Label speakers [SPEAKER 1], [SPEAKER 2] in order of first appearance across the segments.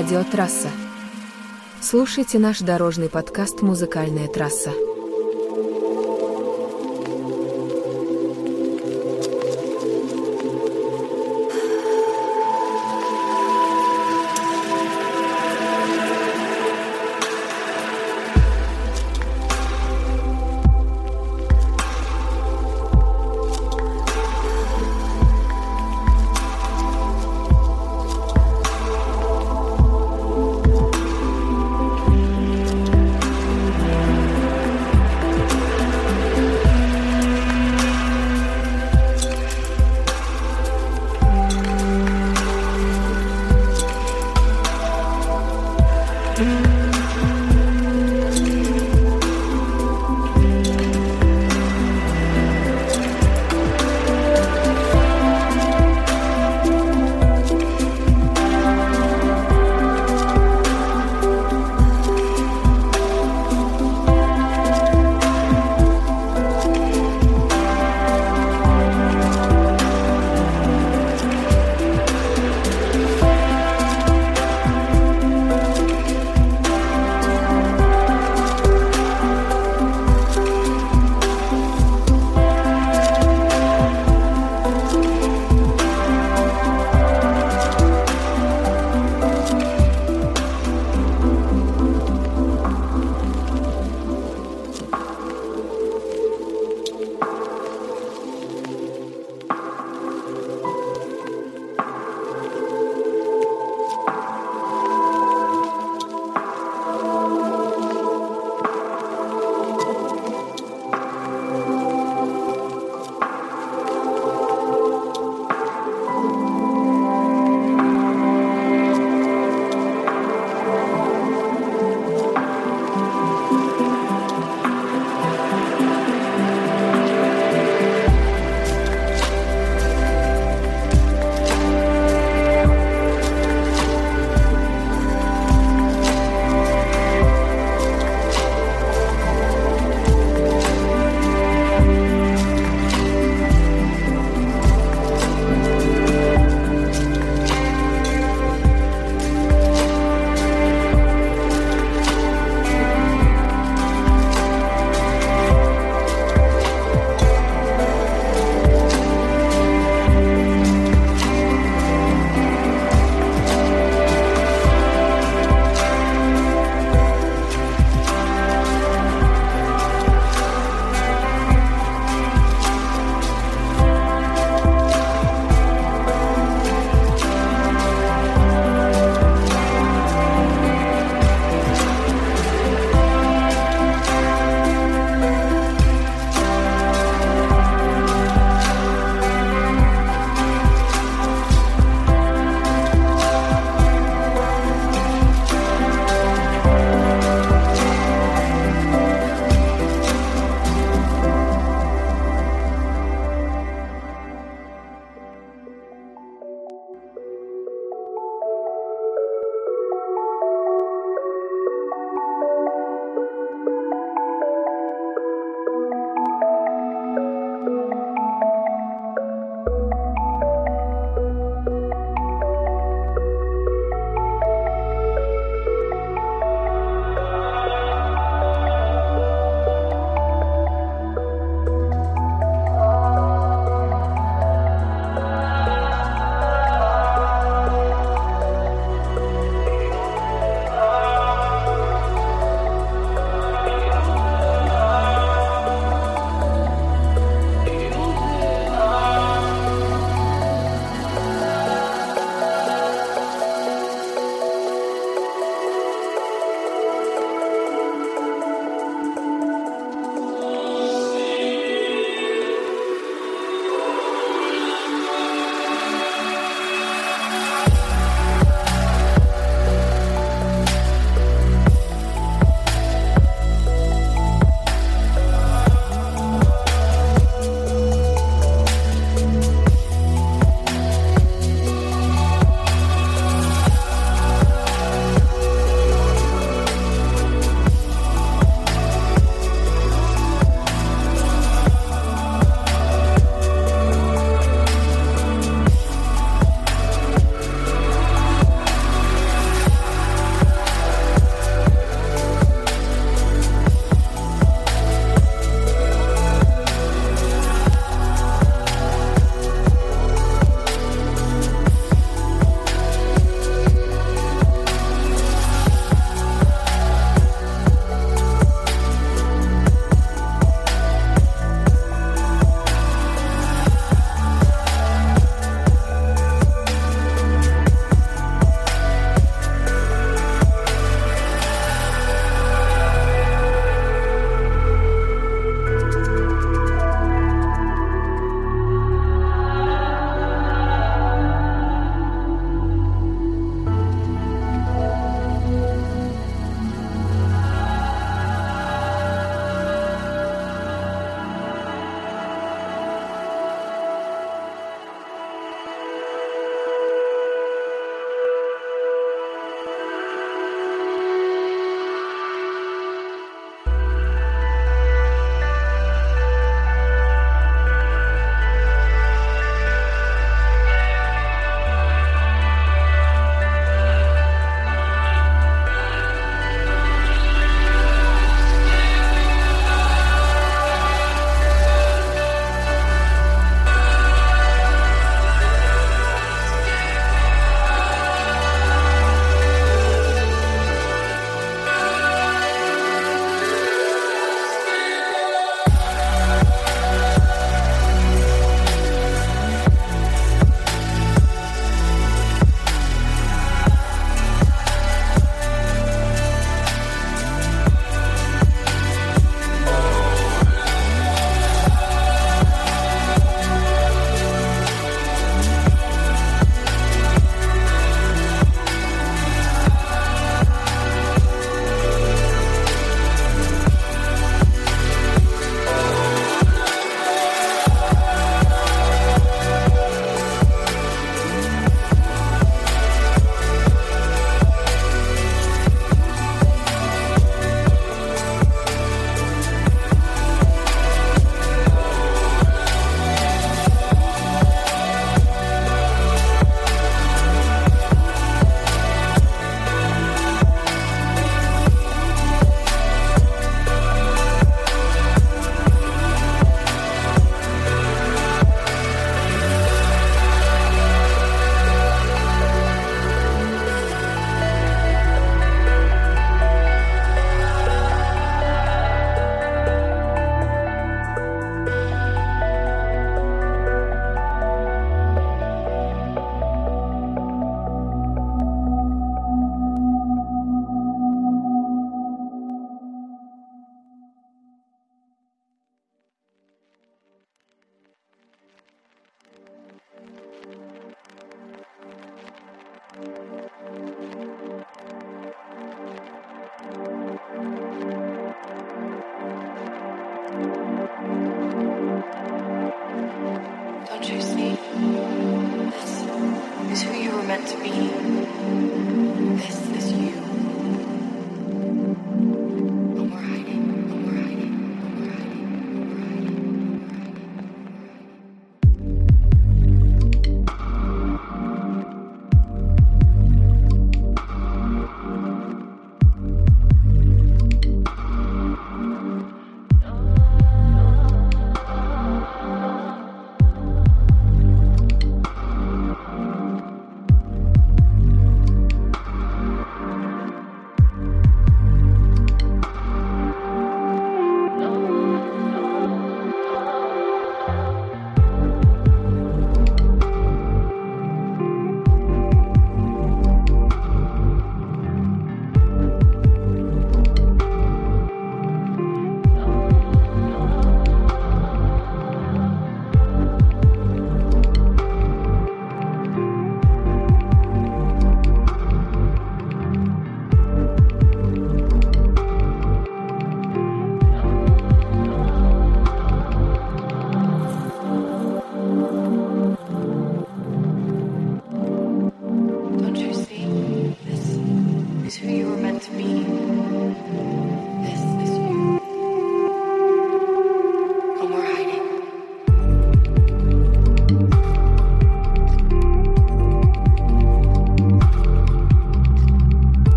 [SPEAKER 1] Радио Трасса. Слушайте наш дорожный подкаст «Музыкальная трасса».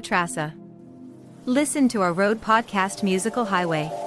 [SPEAKER 2] Trassa. Listen to our road podcast Musical Highway.